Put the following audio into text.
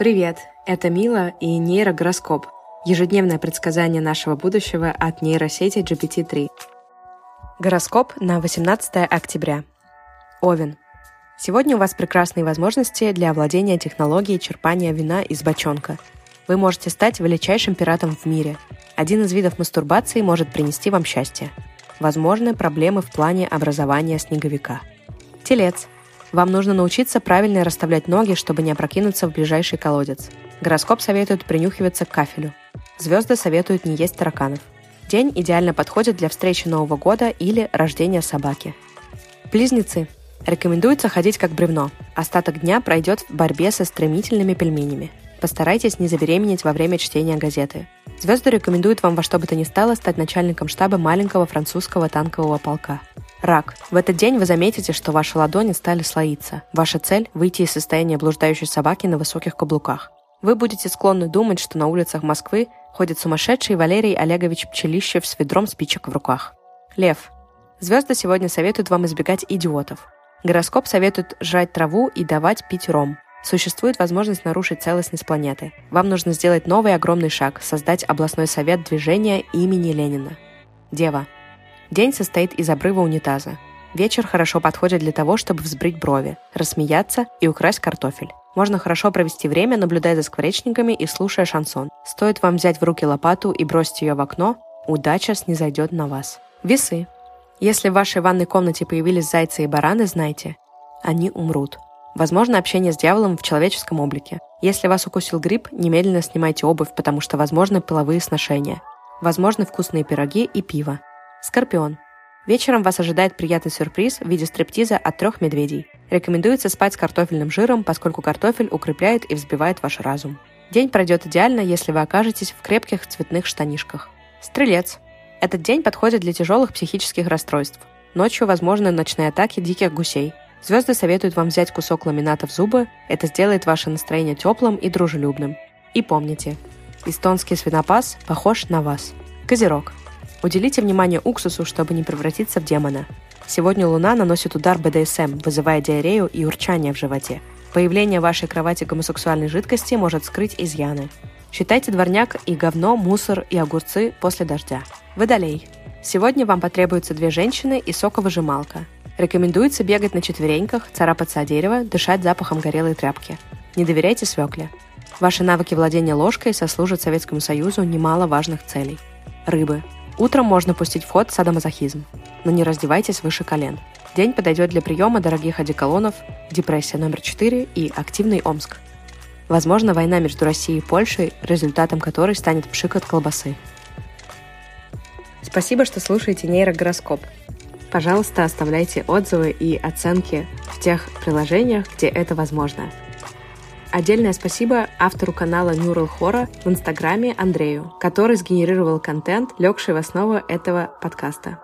Привет, это Мила и нейрогороскоп – ежедневное предсказание нашего будущего от нейросети GPT-3. Гороскоп на 18 октября. Овен. Сегодня у вас прекрасные возможности для овладения технологией черпания вина из бочонка. Вы можете стать величайшим пиратом в мире. Один из видов мастурбации может принести вам счастье. Возможны проблемы в плане образования снеговика. Телец – вам нужно научиться правильно расставлять ноги, чтобы не опрокинуться в ближайший колодец. Гороскоп советует принюхиваться к кафелю. Звезды советуют не есть тараканов. День идеально подходит для встречи Нового года или рождения собаки. Близнецы. Рекомендуется ходить как бревно. Остаток дня пройдет в борьбе со стремительными пельменями. Постарайтесь не забеременеть во время чтения газеты. Звезды рекомендуют вам во что бы то ни стало стать начальником штаба маленького французского танкового полка. Рак. В этот день вы заметите, что ваши ладони стали слоиться. Ваша цель – выйти из состояния блуждающей собаки на высоких каблуках. Вы будете склонны думать, что на улицах Москвы ходит сумасшедший Валерий Олегович Пчелищев с ведром спичек в руках. Лев. Звезды сегодня советуют вам избегать идиотов. Гороскоп советует жрать траву и давать пить ром. Существует возможность нарушить целостность планеты. Вам нужно сделать новый огромный шаг – создать областной совет движения имени Ленина. Дева. День состоит из обрыва унитаза. Вечер хорошо подходит для того, чтобы взбрить брови, рассмеяться и украсть картофель. Можно хорошо провести время, наблюдая за скворечниками и слушая шансон. Стоит вам взять в руки лопату и бросить ее в окно, удача снизойдет на вас. Весы. Если в вашей ванной комнате появились зайцы и бараны, знайте, они умрут. Возможно общение с дьяволом в человеческом облике. Если вас укусил грипп, немедленно снимайте обувь, потому что возможны половые сношения. Возможны вкусные пироги и пиво. Скорпион. Вечером вас ожидает приятный сюрприз в виде стриптиза от трех медведей. Рекомендуется спать с картофельным жиром, поскольку картофель укрепляет и взбивает ваш разум. День пройдет идеально, если вы окажетесь в крепких цветных штанишках. Стрелец. Этот день подходит для тяжелых психических расстройств. Ночью возможны ночные атаки диких гусей. Звезды советуют вам взять кусок ламината в зубы, это сделает ваше настроение теплым и дружелюбным. И помните, эстонский свинопас похож на вас. Козерог. Уделите внимание уксусу, чтобы не превратиться в демона. Сегодня Луна наносит удар БДСМ, вызывая диарею и урчание в животе. Появление в вашей кровати гомосексуальной жидкости может скрыть изъяны. Считайте дворняк и говно, мусор и огурцы после дождя. Водолей. Сегодня вам потребуются две женщины и соковыжималка. Рекомендуется бегать на четвереньках, царапаться о дерево, дышать запахом горелой тряпки. Не доверяйте свекле. Ваши навыки владения ложкой сослужат Советскому Союзу немало важных целей. Рыбы. Утром можно пустить в ход садомазохизм, но не раздевайтесь выше колен. День подойдет для приема дорогих одеколонов, депрессия номер 4 и активный Омск. Возможно, война между Россией и Польшей, результатом которой станет пшик от колбасы. Спасибо, что слушаете нейрогороскоп. Пожалуйста, оставляйте отзывы и оценки в тех приложениях, где это возможно. Отдельное спасибо автору канала Neural Horror в Инстаграме Андрею, который сгенерировал контент, легший в основу этого подкаста.